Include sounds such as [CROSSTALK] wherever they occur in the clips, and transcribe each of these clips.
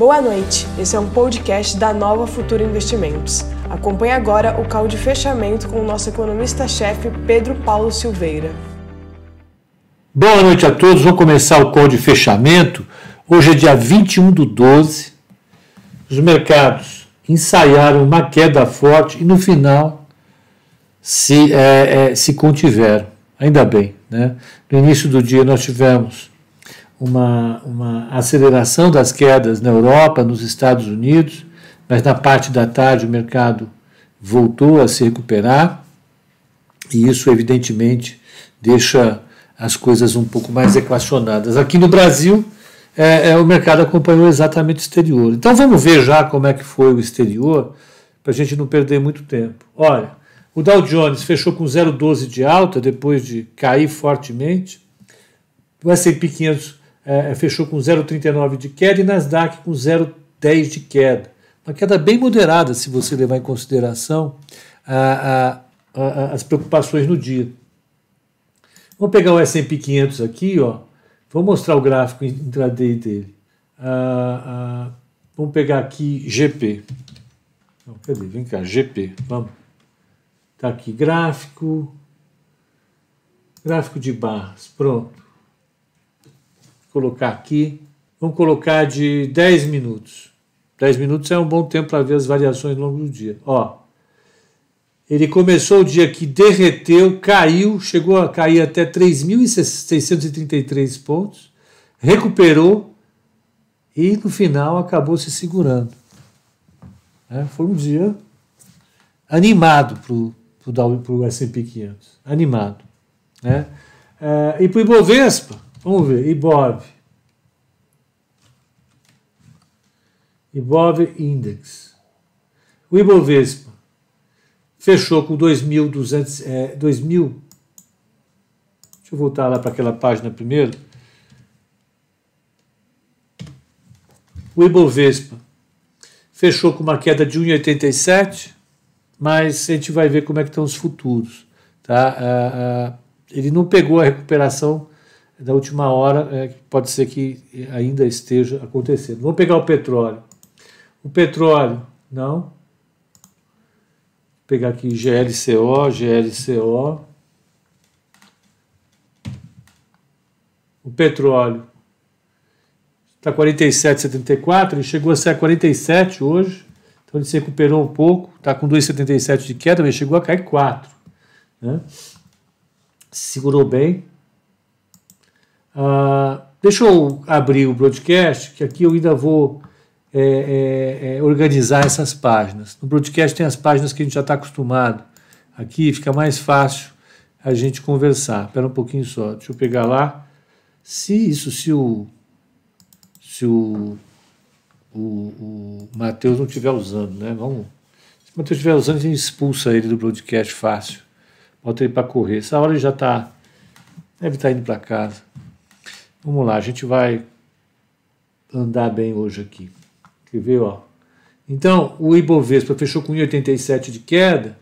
Boa noite, esse é um podcast da Nova Futura Investimentos. Acompanhe agora o call de fechamento com o nosso economista-chefe Pedro Paulo Silveira. Boa noite a todos, vamos começar o call de fechamento. Hoje é dia 21 do 12. Os mercados ensaiaram uma queda forte e no final se, é, é, se contiveram. Ainda bem. Né? No início do dia nós tivemos uma, uma aceleração das quedas na Europa, nos Estados Unidos, mas na parte da tarde o mercado voltou a se recuperar e isso, evidentemente, deixa as coisas um pouco mais equacionadas. Aqui no Brasil, é, é, o mercado acompanhou exatamente o exterior. Então vamos ver já como é que foi o exterior, para a gente não perder muito tempo. Olha, o Dow Jones fechou com 0,12 de alta depois de cair fortemente. O S&P 500 é, fechou com 0,39 de queda e Nasdaq com 0,10 de queda. Uma queda bem moderada, se você levar em consideração a, a, a, as preocupações no dia. Vamos pegar o S&P 500 aqui, ó. Vou mostrar o gráfico intraday dele. Vamos pegar aqui GP. Não, cadê? Vem cá, GP. Vamos. Tá aqui gráfico. Gráfico de barras. Pronto colocar aqui. Vamos colocar de 10 minutos. 10 minutos é um bom tempo para ver as variações ao longo do dia. Ó, ele começou o dia que derreteu, caiu, chegou a cair até 3.633 pontos, recuperou e no final acabou se segurando. É, foi um dia animado para o S&P 500, animado. Né? É, e para o Ibovespa, Vamos ver, Ibov. Ibov Index. O Ibovespa fechou com 2.200, é, 2.000. Deixa eu voltar lá para aquela página primeiro. O Ibovespa fechou com uma queda de 1,87, mas a gente vai ver como é que estão os futuros. Tá? Ah, ah, ele não pegou a recuperação da última hora, é, pode ser que ainda esteja acontecendo. Vamos pegar o petróleo. O petróleo, não. Vou pegar aqui GLCO, GLCO. O petróleo está 47,74, ele chegou a ser a 47 hoje, então ele se recuperou um pouco, está com 2,77 de queda, mas chegou a cair 4. Né? Segurou bem, Uh, deixa eu abrir o broadcast, que aqui eu ainda vou é, é, é, organizar essas páginas. No broadcast tem as páginas que a gente já está acostumado. Aqui fica mais fácil a gente conversar. Espera um pouquinho só. Deixa eu pegar lá. Se isso, se o, se o, o, o Matheus não estiver usando, né? Vamos. Se o Matheus estiver usando, a gente expulsa ele do broadcast fácil. Bota ele para correr. Essa hora ele já está. Deve estar tá indo para casa. Vamos lá, a gente vai andar bem hoje aqui. Quer ver, ó? Então, o Ibovespa fechou com 1,87 de queda,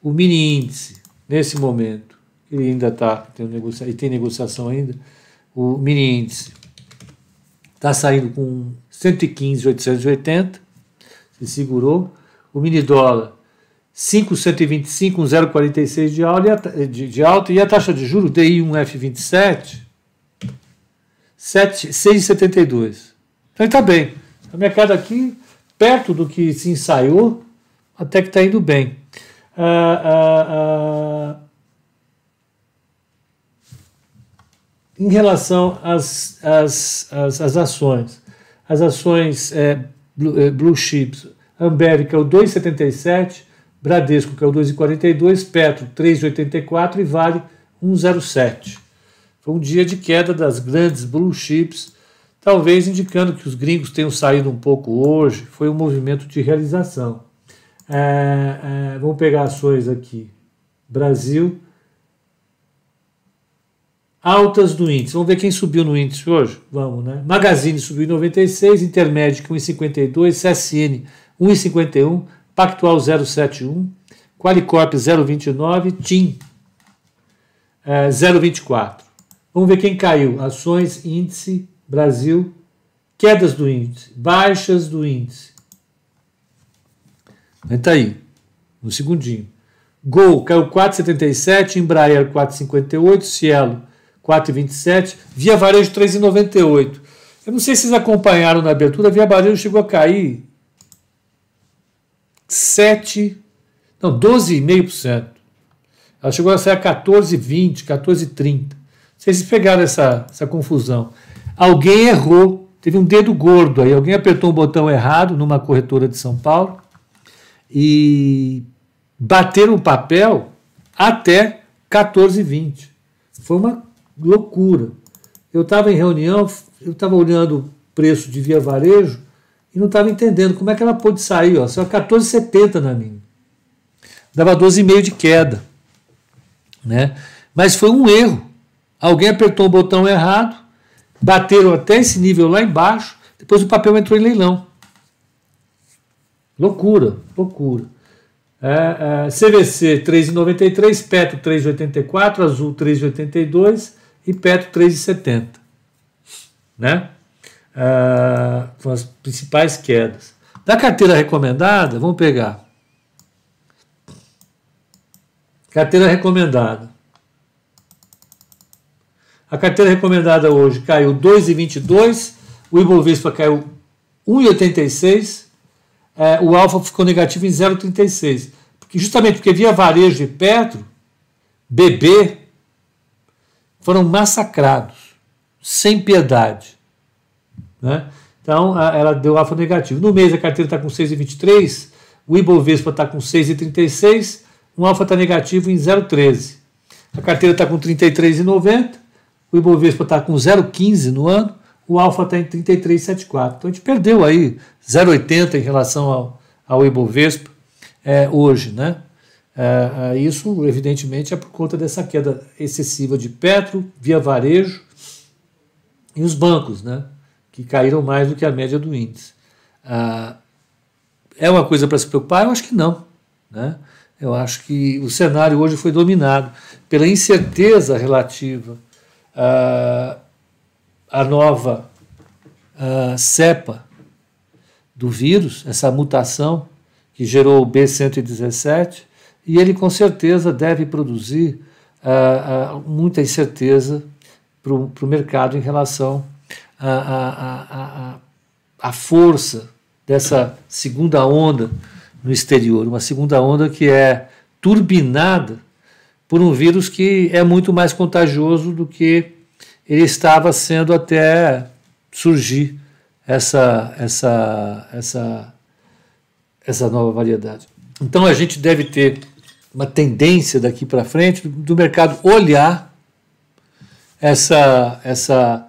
o mini índice, nesse momento, ele ainda está, tem, negocia e tem negociação ainda, o mini índice está saindo com 115,880, se segurou, o mini dólar 5,125, 0,46 de, de, de alta, e a taxa de juros DI 1F27 6,72. Então está bem. O mercado aqui, perto do que se ensaiou, até que está indo bem. Ah, ah, ah, em relação às, às, às, às, ações, as ações é, blue, é, blue chips, Ambev, que é o 2,77, Bradesco, que é o 2,42, Petro, 3,84 e Vale, 1,07. Foi um dia de queda das grandes blue chips, talvez indicando que os gringos tenham saído um pouco hoje. Foi um movimento de realização. É, é, vamos pegar ações aqui. Brasil. Altas do índice. Vamos ver quem subiu no índice hoje? Vamos, né? Magazine subiu em 96, Intermédica 1,52, CSN 1,51, Pactual 0,71, Qualicorp 0,29, TIM é, 0,24. Vamos ver quem caiu. Ações, índice, Brasil, Quedas do índice, baixas do índice. Está aí, no segundinho. Gol caiu 4,77, Embraer 4,58, Cielo 4,27, Via Varejo 3,98. Eu não sei se vocês acompanharam na abertura, Via Varejo chegou a cair 7, não, 12,5%. Ela chegou a sair a 14,20, 14,30. Vocês pegaram essa, essa confusão. Alguém errou, teve um dedo gordo aí, alguém apertou um botão errado numa corretora de São Paulo e bateram o papel até 14,20. Foi uma loucura. Eu estava em reunião, eu estava olhando o preço de via varejo e não estava entendendo como é que ela pôde sair. Ó, saiu 14,70 na minha. Dava 12,5 de queda. Né? Mas foi um erro. Alguém apertou o botão errado, bateram até esse nível lá embaixo, depois o papel entrou em leilão. Loucura, loucura. É, é, CVC 3,93, Petro 3,84, Azul 3,82 e Petro 3,70. Né? É, foram as principais quedas. Da carteira recomendada, vamos pegar. Carteira recomendada. A carteira recomendada hoje caiu 2,22, o Ibovespa caiu 1,86, é, o Alfa ficou negativo em 0,36. Porque, justamente porque via varejo e Petro, BB, foram massacrados, sem piedade. Né? Então, a, ela deu alfa negativo. No mês, a carteira está com 6,23, o Ibovespa está com 6,36, o alfa está negativo em 0,13. A carteira está com 33,90, o Ibovespa está com 0,15 no ano, o alfa está em 33,74. Então a gente perdeu aí 0,80 em relação ao, ao Ibovespa é, hoje, né? É, é, isso, evidentemente, é por conta dessa queda excessiva de Petro, via varejo e os bancos, né? Que caíram mais do que a média do índice. Ah, é uma coisa para se preocupar? Eu acho que não, né? Eu acho que o cenário hoje foi dominado pela incerteza relativa a, a nova a cepa do vírus, essa mutação que gerou o B117, e ele com certeza deve produzir muita incerteza para o mercado em relação à, à força dessa segunda onda no exterior, uma segunda onda que é turbinada por um vírus que é muito mais contagioso do que ele estava sendo até surgir essa essa essa essa nova variedade. Então a gente deve ter uma tendência daqui para frente do mercado olhar essa essa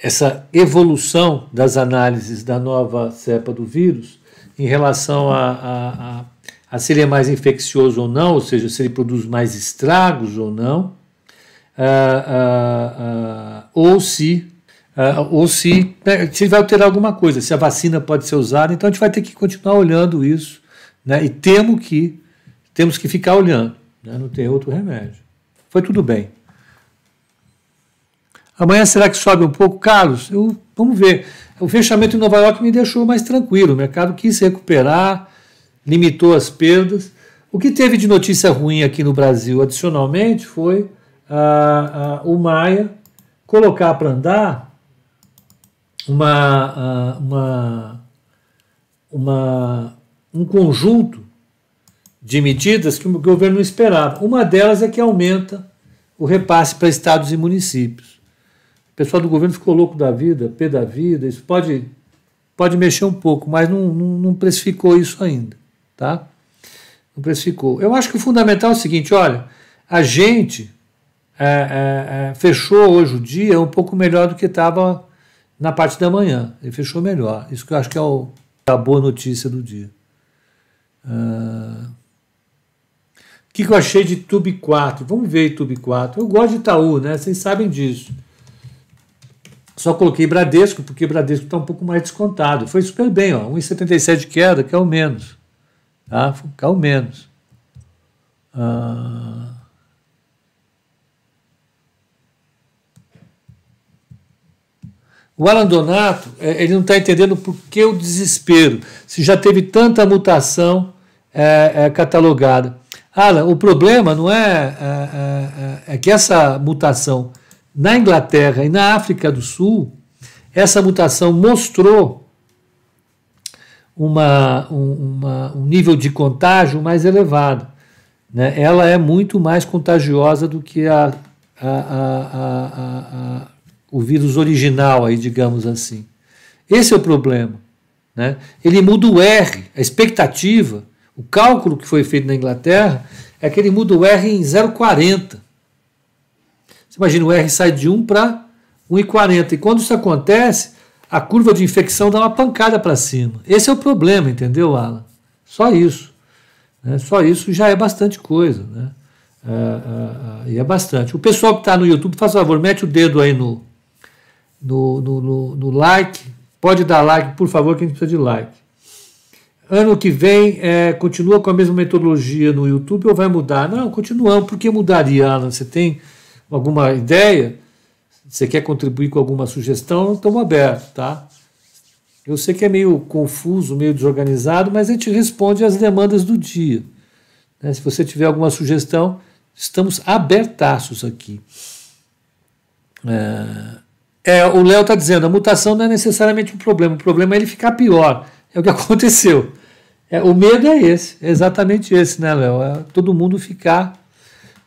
essa evolução das análises da nova cepa do vírus em relação a, a, a a se ele é mais infeccioso ou não, ou seja, se ele produz mais estragos ou não, uh, uh, ou se ou se, né, se vai alterar alguma coisa, se a vacina pode ser usada, então a gente vai ter que continuar olhando isso, né, e temos que, temos que ficar olhando, né, não tem outro remédio. Foi tudo bem. Amanhã será que sobe um pouco? Carlos, eu, vamos ver. O fechamento em Nova York me deixou mais tranquilo, o mercado quis recuperar, limitou as perdas. O que teve de notícia ruim aqui no Brasil, adicionalmente, foi o Maia colocar para andar uma, uma, uma, um conjunto de medidas que o governo não esperava. Uma delas é que aumenta o repasse para estados e municípios. O pessoal do governo ficou louco da vida, pé da vida, isso pode, pode mexer um pouco, mas não, não, não precificou isso ainda tá? Não precificou. Eu acho que o fundamental é o seguinte: olha, a gente é, é, é, fechou hoje o dia um pouco melhor do que estava na parte da manhã. Ele fechou melhor. Isso que eu acho que é o, a boa notícia do dia. Uh, o que, que eu achei de Tube 4? Vamos ver Tube 4. Eu gosto de Itaú, né? Vocês sabem disso. Só coloquei Bradesco, porque Bradesco está um pouco mais descontado. Foi super bem, ó. 1,77 de queda, que é o menos. Tá? Ficar o menos. Ah, O Alan Donato, é, ele não está entendendo por que o desespero, se já teve tanta mutação é, é, catalogada. Alan, o problema não é, é, é, é, que essa mutação na Inglaterra e na África do Sul, essa mutação mostrou uma, um, uma, um nível de contágio mais elevado. Né? Ela é muito mais contagiosa do que a, a, a, o vírus original, aí, digamos assim. Esse é o problema. Né? Ele muda o R, a expectativa, o cálculo que foi feito na Inglaterra é que ele muda o R em 0,40. Você imagina, o R sai de 1 para 1,40. E quando isso acontece, a curva de infecção dá uma pancada para cima. Esse é o problema, entendeu, Alan? Só isso. Né? Só isso já é bastante coisa. Né? É, é, é, e é bastante. O pessoal que está no YouTube, faz favor, mete o dedo aí no, no, no, no, no like. Pode dar like, por favor, que a gente precisa de like. Ano que vem, é, continua com a mesma metodologia no YouTube ou vai mudar? Não, continuamos. Por que mudaria, Alan? Você tem alguma ideia? Você quer contribuir com alguma sugestão? Estamos abertos, tá? Eu sei que é meio confuso, meio desorganizado, mas a gente responde às demandas do dia. Né? Se você tiver alguma sugestão, estamos abertaços aqui. É, é, o Léo está dizendo, a mutação não é necessariamente um problema, o problema é ele ficar pior. É o que [LAUGHS] aconteceu. É, o medo é esse, é exatamente esse, né, Léo? É todo mundo ficar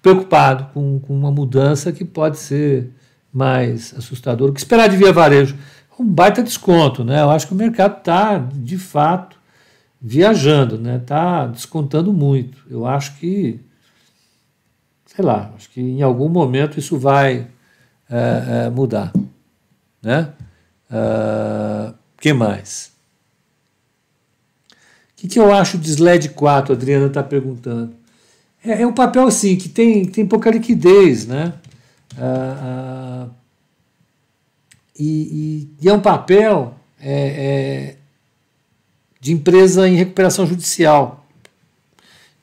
preocupado com, com uma mudança que pode ser mais assustadora. O que esperar de via varejo? Um baita desconto, né? Eu acho que o mercado está, de fato, viajando, né? Está descontando muito. Eu acho que, sei lá, acho que em algum momento isso vai é, é, mudar, né? Uh, que mais? O que, que eu acho de SLED 4? A Adriana está perguntando. É, é, um papel assim que tem, tem pouca liquidez, né? Uh, uh, e, e, e, é um papel é, é, de empresa em recuperação judicial,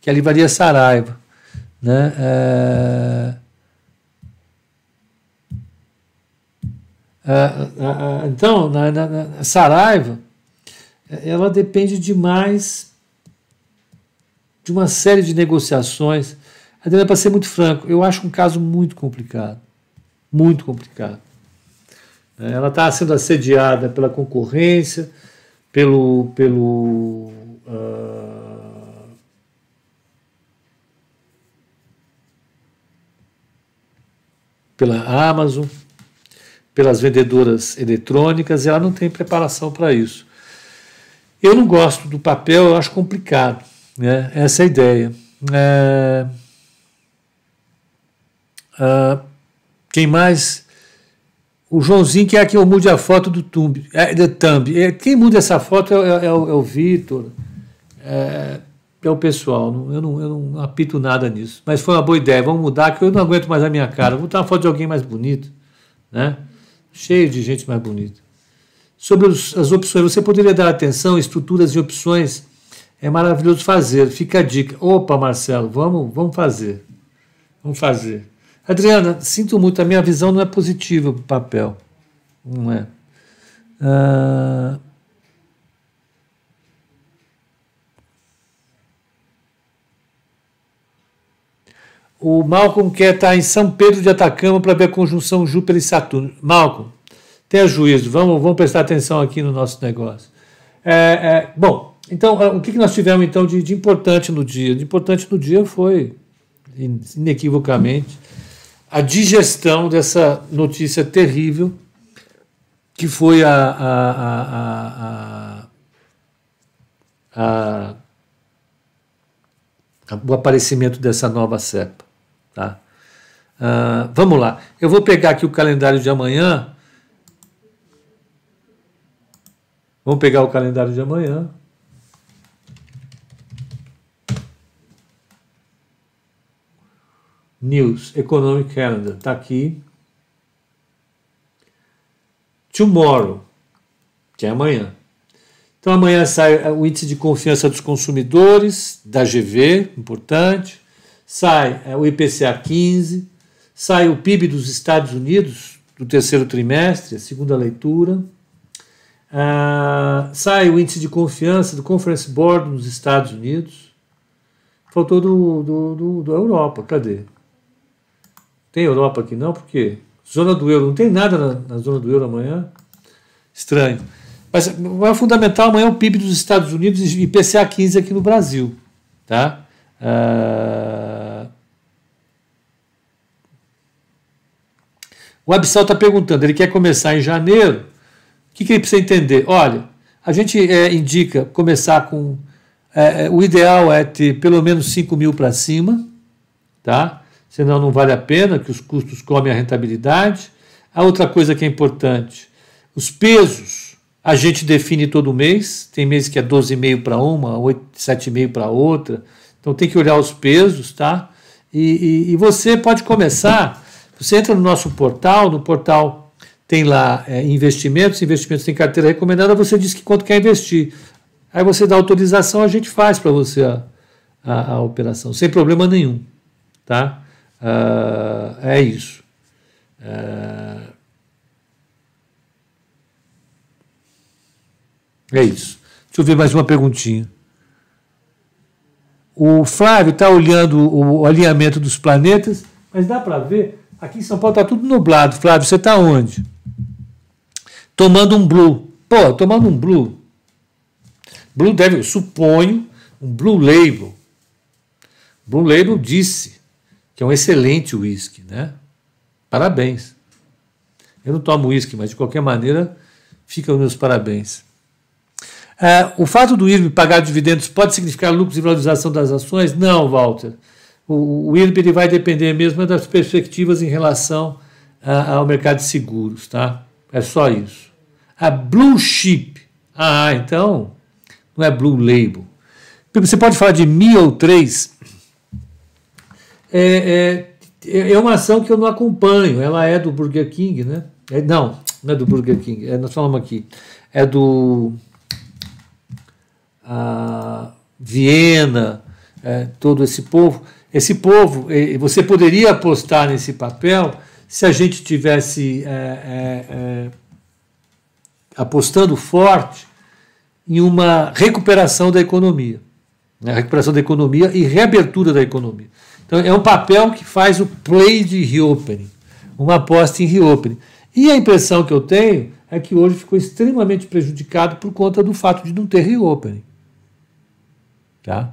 que é a Livraria Saraiva. Né? É, então, na, na, na Saraiva, ela depende demais de uma série de negociações. Adriana, para ser muito franco, eu acho um caso muito complicado. Muito complicado. É, ela está sendo assediada pela concorrência, pelo. pelo uh, pela Amazon, pelas vendedoras eletrônicas, e ela não tem preparação para isso. Eu não gosto do papel, eu acho complicado. Né? Essa é a ideia. É, uh, quem mais? O Joãozinho quer que eu mude a foto do Thumb. É, thumb. É, quem muda essa foto é, é, é o, é o Vitor, é, é, o pessoal. Eu, não, eu não apito nada nisso. Mas foi uma boa ideia. Vamos mudar, que eu não aguento mais a minha cara. Vou botar uma foto de alguém mais bonito. Né? Cheio de gente mais bonita. Sobre os, as opções, você poderia dar atenção, estruturas e opções. É maravilhoso fazer. Fica a dica. Opa, Marcelo, vamos, vamos fazer. Vamos fazer. Adriana, sinto muito, a minha visão não é positiva para o papel. Não é. Uh... O Malcolm quer estar em São Pedro de Atacama para ver a conjunção Júpiter e Saturno. Malcolm, tenha juízo, vamos, vamos prestar atenção aqui no nosso negócio. É, é, bom, então, o que nós tivemos então de, de importante no dia? De importante no dia foi, inequivocamente, a digestão dessa notícia terrível que foi a, a, a, o aparecimento dessa nova cepa. Tá? Uh, vamos lá, eu vou pegar aqui o calendário de amanhã. Vamos pegar o calendário de amanhã. News, Economic Calendar, está aqui. Tomorrow, que é amanhã. Então amanhã sai o índice de confiança dos consumidores, da GV, importante. Sai é, o IPCA 15, sai o PIB dos Estados Unidos, do terceiro trimestre, a segunda leitura. Ah, sai o índice de confiança do Conference Board nos Estados Unidos. Faltou do, do, do, do Europa, cadê? Tem Europa aqui não, porque zona do euro, não tem nada na, na zona do euro amanhã. Estranho. Mas o é fundamental amanhã é o PIB dos Estados Unidos e IPCA 15 aqui no Brasil. Tá? Ah, o Absal está perguntando, ele quer começar em janeiro. O que, que ele precisa entender? Olha, a gente é, indica começar com. É, é o ideal é ter pelo menos 5 mil para cima, tá? Senão não vale a pena, que os custos comem a rentabilidade. A outra coisa que é importante, os pesos a gente define todo mês, tem mês que é 12,5 para uma, 7,5 para outra, então tem que olhar os pesos, tá? E, e, e, você pode começar, você entra no nosso portal, no portal tem lá é, investimentos, investimentos tem carteira recomendada, você diz que quanto quer investir. Aí você dá autorização, a gente faz para você a, a, a, operação, sem problema nenhum, tá? Uh, é isso. Uh, é isso. Deixa eu ver mais uma perguntinha. O Flávio está olhando o alinhamento dos planetas, mas dá para ver. Aqui em São Paulo está tudo nublado. Flávio, você está onde? Tomando um blue. Pô, tomando um blue. Blue deve, eu suponho, um blue label. Blue label disse que é um excelente uísque, né? Parabéns. Eu não tomo uísque, mas de qualquer maneira, fica os meus parabéns. É, o fato do IRB pagar dividendos pode significar lucros e valorização das ações? Não, Walter. O, o IRB ele vai depender mesmo das perspectivas em relação a, ao mercado de seguros, tá? É só isso. A Blue Chip. Ah, então não é Blue Label. Você pode falar de Mi ou 3 é, é, é uma ação que eu não acompanho. Ela é do Burger King, né? É, não, não é do Burger King. É, nós falamos aqui. É do a Viena, é, todo esse povo. Esse povo, é, você poderia apostar nesse papel se a gente tivesse é, é, apostando forte em uma recuperação da economia, né? recuperação da economia e reabertura da economia. Então, é um papel que faz o play de reopening, uma aposta em reopening. E a impressão que eu tenho é que hoje ficou extremamente prejudicado por conta do fato de não ter reopening. Tá?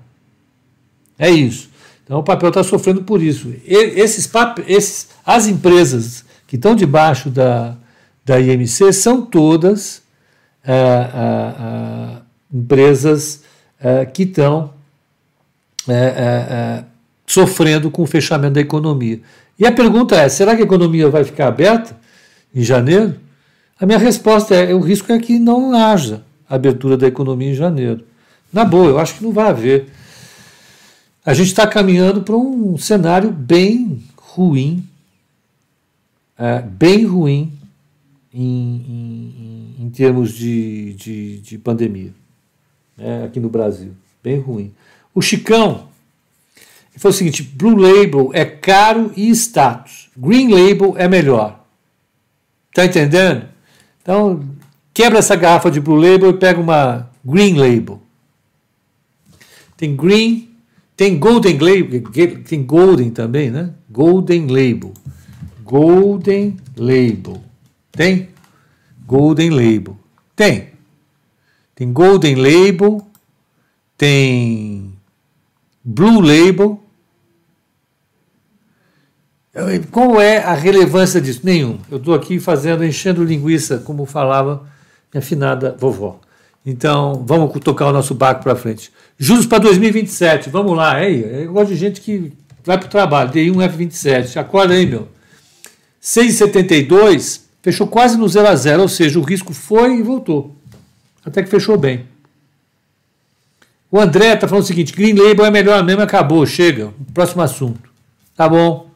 É isso. Então o papel está sofrendo por isso. E, esses, esses, as empresas que estão debaixo da, da IMC são todas é, é, é, empresas que estão sofrendo com o fechamento da economia. E a pergunta é: será que a economia vai ficar aberta em janeiro? A minha resposta é: o risco é que não haja abertura da economia em janeiro. Na boa, eu acho que não vai haver. A gente está caminhando para um cenário bem ruim, é, bem ruim em, em, em termos de, de, de pandemia, né, aqui no Brasil. Bem ruim. O Chicão falou o seguinte: Blue Label é caro e status. Green Label é melhor. Tá entendendo? Então, quebra essa garrafa de Blue Label e pega uma Green Label. Tem Green, tem Golden Label, tem Golden também, né? Golden Label. Golden Label. Tem? Golden Label. Tem. Tem Golden Label, tem Blue Label qual é a relevância disso? Nenhum. Eu estou aqui fazendo, enchendo linguiça, como falava minha afinada vovó. Então, vamos tocar o nosso barco para frente. Juros para 2027, vamos lá. Eu gosto de gente que vai para o trabalho, D1 F27. Acorda aí, meu. 6,72 fechou quase no 0 a 0, ou seja, o risco foi e voltou. Até que fechou bem. O André está falando o seguinte: Green Label é melhor mesmo, acabou, chega. Próximo assunto. Tá bom.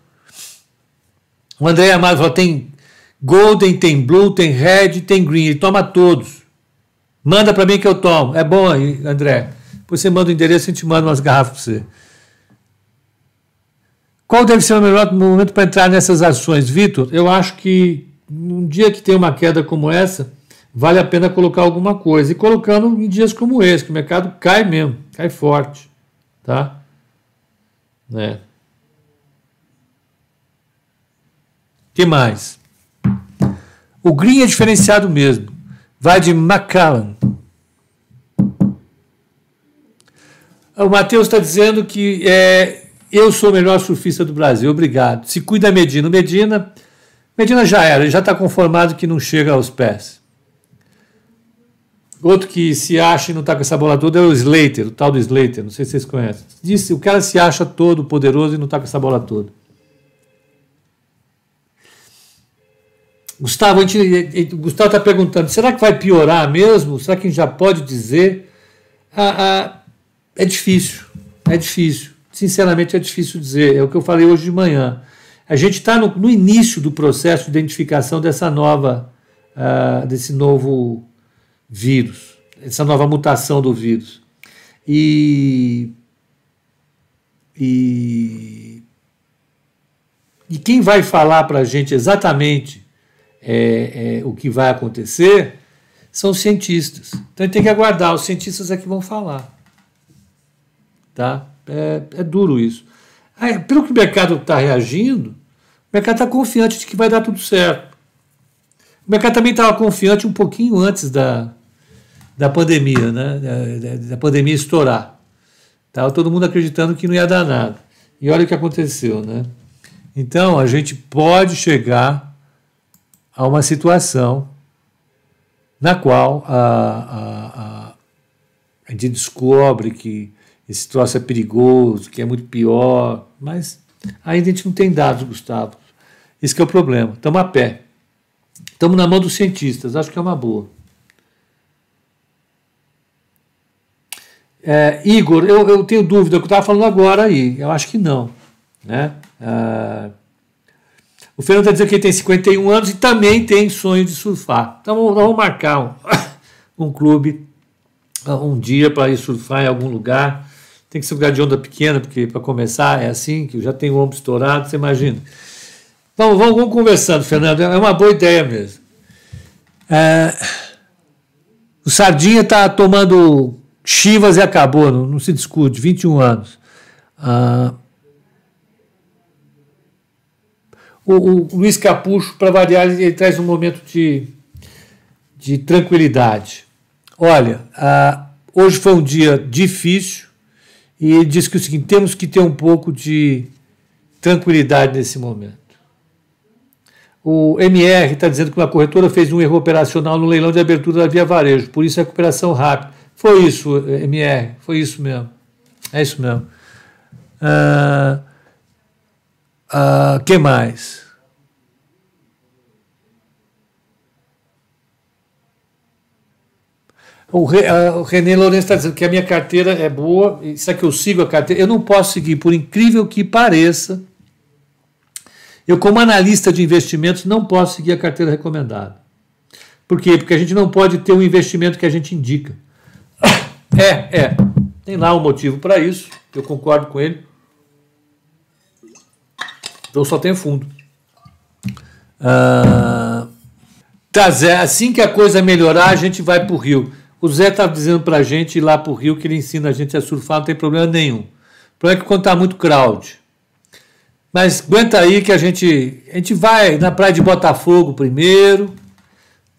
O André Amado falou: tem Golden, tem Blue, tem Red, tem Green. Ele toma todos. Manda para mim que eu tomo. É bom aí, André. Depois você manda o endereço e a gente manda umas garrafas para você. Qual deve ser o melhor momento para entrar nessas ações, Vitor? Eu acho que num dia que tem uma queda como essa, vale a pena colocar alguma coisa. E colocando em dias como esse, que o mercado cai mesmo, cai forte. Tá? Né? Que mais? O green é diferenciado mesmo. Vai de Macallan. O Matheus está dizendo que é, eu sou o melhor surfista do Brasil. Obrigado. Se cuida Medina. Medina, Medina já era, já está conformado que não chega aos pés. Outro que se acha e não está com essa bola toda é o Slater, o tal do Slater, não sei se vocês conhecem. Disse, o cara se acha todo poderoso e não está com essa bola toda. Gustavo, a gente, Gustavo está perguntando: será que vai piorar mesmo? Será que a gente já pode dizer? Ah, ah, é difícil, é difícil. Sinceramente, é difícil dizer. É o que eu falei hoje de manhã. A gente está no, no, início do processo de identificação dessa nova, ah, desse novo vírus, essa nova mutação do vírus. E, e, e quem vai falar para a gente exatamente é, é, o que vai acontecer são os cientistas. Então a gente tem que aguardar, os cientistas é que vão falar. Tá? É, é duro isso. Aí, pelo que o mercado está reagindo, o mercado está confiante de que vai dar tudo certo. O mercado também estava confiante um pouquinho antes da, da pandemia, né? da, da, da pandemia estourar. Estava todo mundo acreditando que não ia dar nada. E olha o que aconteceu. Né? Então, a gente pode chegar a uma situação na qual a, a, a, a gente descobre que esse troço é perigoso, que é muito pior, mas ainda a gente não tem dados, Gustavo. Esse é o problema. Estamos a pé. Estamos na mão dos cientistas, acho que é uma boa. É, Igor, eu, eu tenho dúvida, eu estava falando agora aí, eu acho que não. Né? Ah, o Fernando está dizendo que ele tem 51 anos e também tem sonho de surfar. Então nós vamos marcar um, [COUGHS] um clube um dia para ir surfar em algum lugar. Tem que ser um lugar de onda pequena, porque para começar é assim, que eu já tenho o ombro estourado, você imagina. Então vamos, vamos conversando, Fernando. É uma boa ideia mesmo. É, o Sardinha está tomando chivas e acabou, não, não, se discute, 21 anos. Ah, o, o Luiz Capucho, para variar, ele, traz um momento de, de tranquilidade. Olha, hoje foi um dia difícil e ele diz que o seguinte: temos que ter um pouco de tranquilidade nesse momento. O MR está dizendo que uma corretora fez um erro operacional no leilão de abertura da Via Varejo, por isso a recuperação rápida. Foi isso, MR, foi isso mesmo. É isso mesmo. Ah, uh, que mais? O, o René Lourenço está dizendo que a minha carteira é boa, será que eu sigo a carteira? Eu não posso seguir, por incrível que pareça. Eu, como analista de investimentos, não posso seguir a carteira recomendada. Por quê? Porque a gente não pode ter um investimento que a gente indica. [COUGHS] É, é. Tem lá um motivo para isso, eu concordo com ele. Então só tem fundo. Ah, tá, Zé, assim que a coisa melhorar, a gente vai para o Rio. O Zé tá dizendo para a gente ir lá para o Rio que ele ensina a gente a surfar, não tem problema nenhum. O problema é que quando está muito crowd. Mas aguenta aí que a gente, a gente vai na praia de Botafogo primeiro,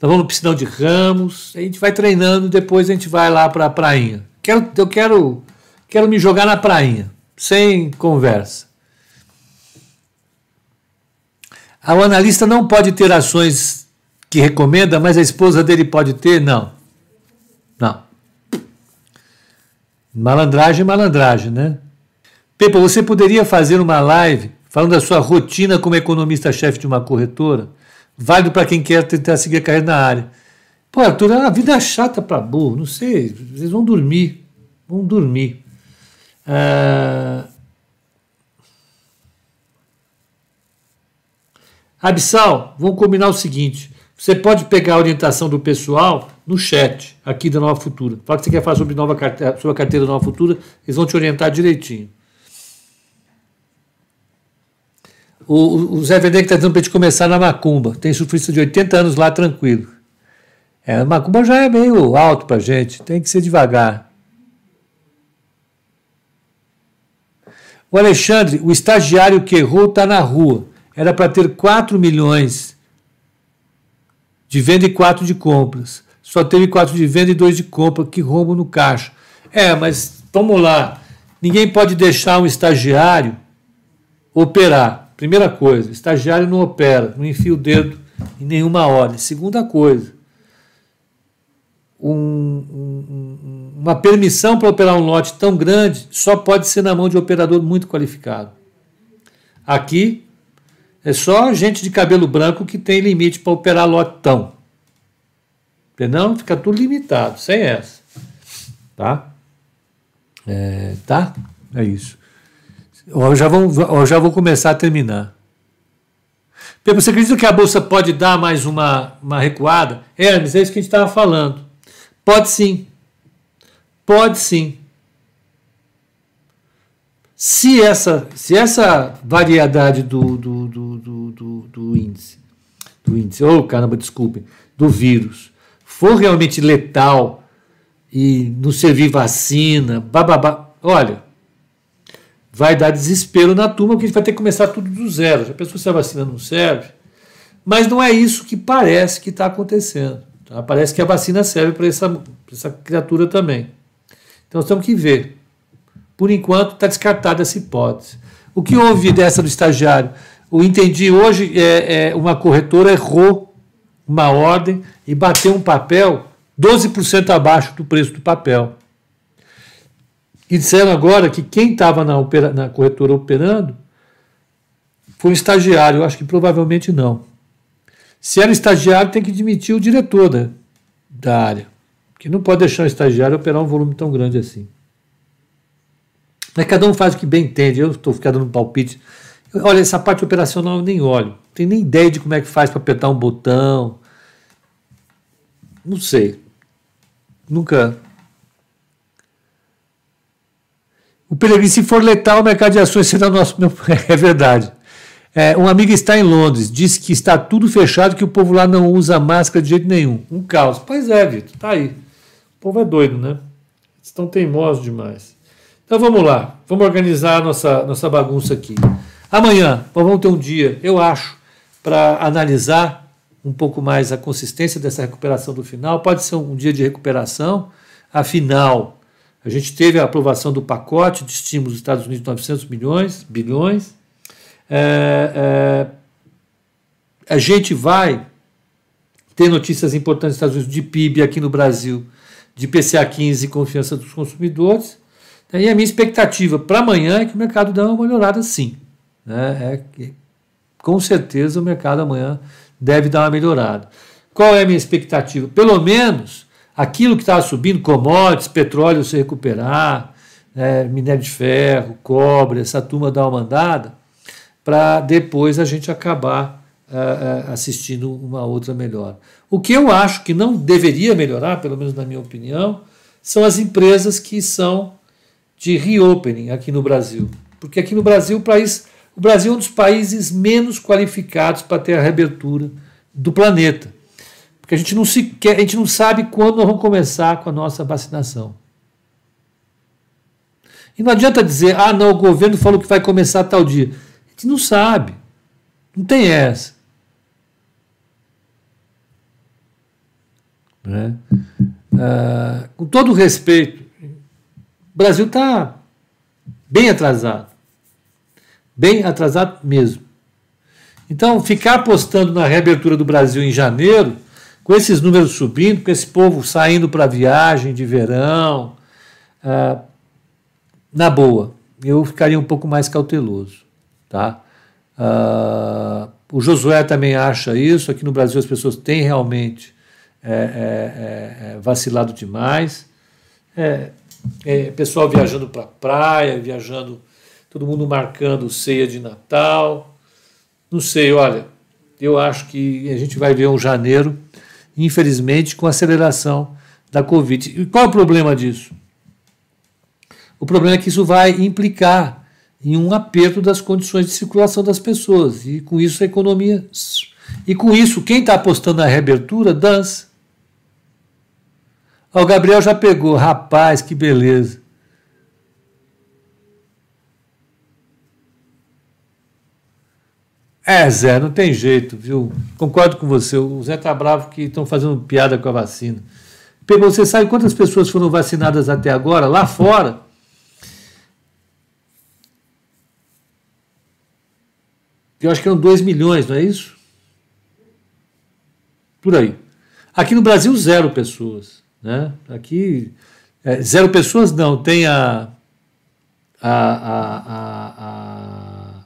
nós vamos no piscinão de Ramos, a gente vai treinando, depois a gente vai lá para a prainha. Quero, eu quero, quero me jogar na prainha, sem conversa. O analista não pode ter ações que recomenda, mas a esposa dele pode ter? Não. Não. Malandragem, malandragem, né? Pepa, você poderia fazer uma live falando da sua rotina como economista-chefe de uma corretora? Válido para quem quer tentar seguir a carreira na área. Pô, Arthur, a vida é chata para burro, não sei, vocês vão dormir, vão dormir. Ah, Abissal, vamos combinar o seguinte: você pode pegar a orientação do pessoal no chat aqui da Nova Futura. Fala que você quer falar sobre, nova carteira, sobre a carteira Nova Futura, eles vão te orientar direitinho. O, o Zé Vendeque está dizendo para a gente começar na Macumba. Tem surfista de 80 anos lá tranquilo. É, a Macumba já é meio alto para gente, tem que ser devagar. O Alexandre, o estagiário que errou está na rua. Era para ter 4 milhões de venda e 4 de compras. Só teve 4 de venda e 2 de compra, que rombo no caixa. É, mas vamos lá. Ninguém pode deixar um estagiário operar. Primeira coisa, estagiário não opera, não enfia o dedo em nenhuma ordem. Segunda coisa, um, um, uma permissão para operar um lote tão grande só pode ser na mão de um operador muito qualificado. Aqui é só gente de cabelo branco que tem limite para operar lotão. Entendeu? Fica tudo limitado, sem essa. Tá? É, tá? É isso. Eu já, vou, eu já vou começar a terminar. Você acredita que a Bolsa pode dar mais uma, uma recuada? Hermes, é isso que a gente estava falando. Pode sim. Pode sim. Se essa, se essa variedade do, do, do, do, do, índice, do índice, oh caramba, desculpem, do vírus, for realmente letal e não servir vacina, bababá, olha, vai dar desespero na turma, porque a gente vai ter que começar tudo do zero. Já pensou se a vacina não serve? Mas não é isso que parece que está acontecendo. Tá? Parece que a vacina serve para essa, essa criatura também. Então nós temos que ver. Por enquanto, está descartada essa hipótese. O que houve dessa do estagiário? O entendi hoje, é, é, uma corretora errou uma ordem e bateu um papel 12% abaixo do preço do papel. E disseram agora que quem estava na, na corretora operando foi um estagiário. Eu acho que provavelmente não. Se era estagiário, tem que demitir o diretor da, da área, que não pode deixar o estagiário operar um volume tão grande assim. Mas cada um faz o que bem entende. Eu estou ficando no palpite. Olha, essa parte operacional eu nem olho. Não tenho nem ideia de como é que faz para apertar um botão. Não sei. Nunca. O Peregrino, se for letal, o mercado de ações será nosso. [LAUGHS] É verdade. É, um amigo está em Londres, disse que está tudo fechado, que o povo lá não usa máscara de jeito nenhum. Um caos. Pois é, Vitor, tá aí. O povo é doido, né? Estão teimosos demais. Então vamos lá, vamos organizar nossa, nossa bagunça aqui. Amanhã vamos ter um dia, eu acho, para analisar um pouco mais a consistência dessa recuperação do final. Pode ser um dia de recuperação. Afinal, a gente teve a aprovação do pacote de estímulos dos Estados Unidos de 900 milhões, bilhões é, é, a gente vai ter notícias importantes nos Estados Unidos de PIB aqui no Brasil, de PCA 15 e confiança dos consumidores. E a minha expectativa para amanhã é que o mercado dê uma melhorada sim. Né? É com certeza o mercado amanhã deve dar uma melhorada. Qual é a minha expectativa? Pelo menos aquilo que estava subindo, commodities, petróleo se recuperar, né, minério de ferro, cobre, essa turma dar uma andada, para depois a gente acabar uh, assistindo uma outra melhora. O que eu acho que não deveria melhorar, pelo menos na minha opinião, são as empresas que são de reopening aqui no Brasil. Porque aqui no Brasil o, país, o Brasil é um dos países menos qualificados para ter a reabertura do planeta. Porque a gente não, se, a gente não sabe quando nós vamos começar com a nossa vacinação. E não adianta dizer, ah, não, o governo falou que vai começar tal dia gente não sabe. Não tem essa. Né? Ah, com todo respeito, Brasil está bem atrasado. Bem atrasado mesmo. Então, ficar apostando na reabertura do Brasil em janeiro, com esses números subindo, com esse povo saindo para viagem de verão, ah, na boa, eu ficaria um pouco mais cauteloso. Tá? Uh, o Josué também acha isso. Aqui no Brasil as pessoas têm realmente é, é, é vacilado demais. É, é, pessoal viajando para praia, viajando, todo mundo marcando ceia de Natal. Não sei, olha, eu acho que a gente vai ver um janeiro, infelizmente, com aceleração da Covid. E qual é o problema disso? O problema é que isso vai implicar em um aperto das condições de circulação das pessoas. E com isso a economia. E com isso, quem está apostando na reabertura, dança. O Gabriel já pegou. Rapaz, que beleza. É, Zé, não tem jeito, viu? Concordo com você. O Zé tá bravo que estão fazendo piada com a vacina. Pegou, você sabe quantas pessoas foram vacinadas até agora, lá fora? Eu acho que eram 2 milhões, não é isso? Por aí. Aqui no Brasil, zero pessoas. Né? Aqui, é, zero pessoas não, tem a, a, a,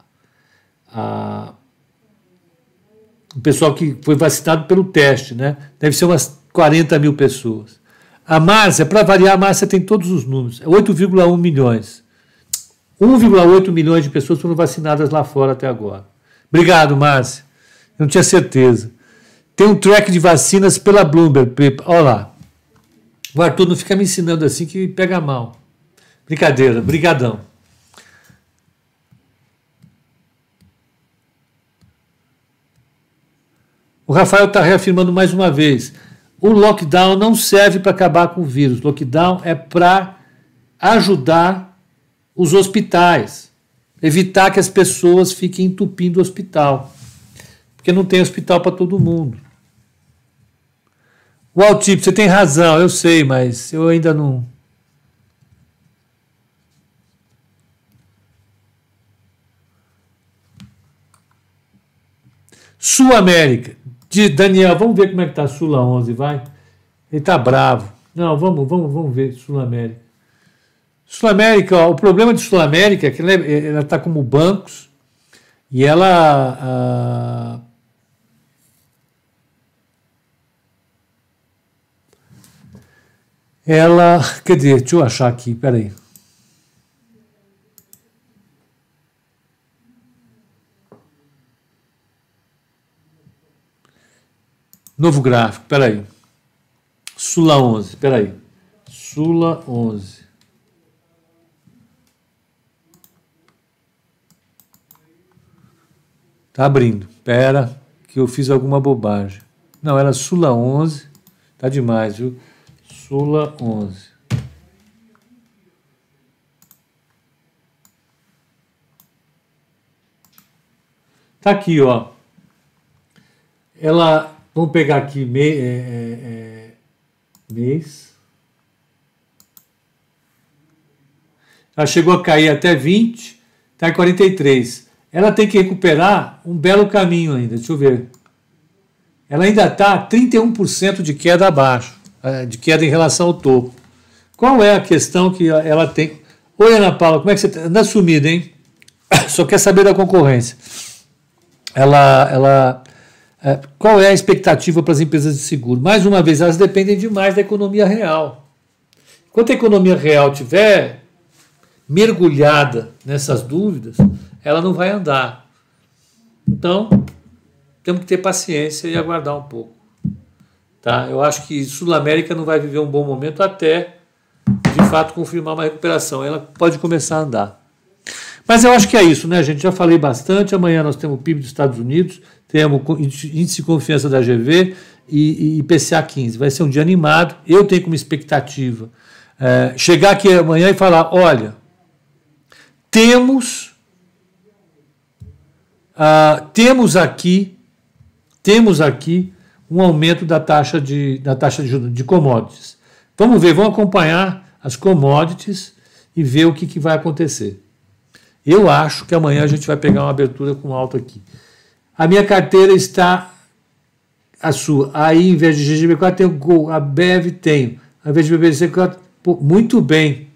a, o pessoal que foi vacinado pelo teste, né? Deve ser umas 40 mil pessoas. A Márcia, para variar, a Márcia tem todos os números, é 8,1 milhões. 1,8 milhões de pessoas foram vacinadas lá fora até agora. Obrigado, Márcia. Eu não tinha certeza. Tem um track de vacinas pela Bloomberg. Olha lá. O Arthur não fica me ensinando assim que pega mal. Brincadeira, brigadão. O Rafael está reafirmando mais uma vez: o lockdown não serve para acabar com o vírus. Lockdown é para ajudar os hospitais, evitar que as pessoas fiquem entupindo o hospital, porque não tem hospital para todo mundo. O Altip, você tem razão, eu sei, mas eu ainda não. Sul América. De Daniel, vamos ver como é que tá Sula 11, vai. Ele tá bravo. Não, vamos, vamos, vamos ver Sul América. Sul América, ó, o problema de Sul América é que ela está como bancos e ela ah, ela, dizer, deixa eu achar aqui, peraí. Novo gráfico, peraí. Sula 11, peraí. Sula 11. Tá abrindo. Pera, que eu fiz alguma bobagem. Não, era Sula 11. Tá demais, viu? Sula 11. Tá aqui, ó. Ela Vamos pegar aqui me, é, é, é, mês. Ela chegou a cair até 20, está em 43. Ela tem que recuperar um belo caminho ainda. Deixa eu ver. Ela ainda está 31% de queda abaixo, de queda em relação ao topo. Qual é a questão que ela tem? Oi, Ana Paula, como é que você está? Anda sumida, hein? [COUGHS] Só quer saber da concorrência. Ela, ela é, qual é a expectativa para as empresas de seguro? Mais uma vez, elas dependem demais da economia real. Enquanto a economia real tiver mergulhada nessas dúvidas, ela não vai andar. Então, temos que ter paciência e aguardar um pouco. Tá? Eu acho que Sul América não vai viver um bom momento até, de fato, confirmar uma recuperação. Ela pode começar a andar. Mas eu acho que é isso, né, gente? Já falei bastante. Amanhã nós temos o PIB dos Estados Unidos, temos índice de confiança da GV e, e IPCA 15. Vai ser um dia animado. Eu tenho como expectativa é, chegar aqui amanhã e falar: olha, temos, uh, temos aqui, temos aqui um aumento da taxa de, da taxa de de commodities. Vamos ver, vamos acompanhar as commodities e ver o que, que vai acontecer. Eu acho que amanhã a gente vai pegar uma abertura com alto aqui. A minha carteira está a sua. Aí, em vez de GGB4, tem o Gol. A BEV tenho. Ao invés de BBC4, muito bem.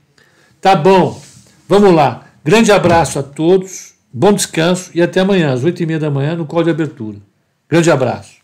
Tá bom. Vamos lá. Grande abraço a todos. Bom descanso e até amanhã, às 8h30 da manhã, no call de abertura. Grande abraço.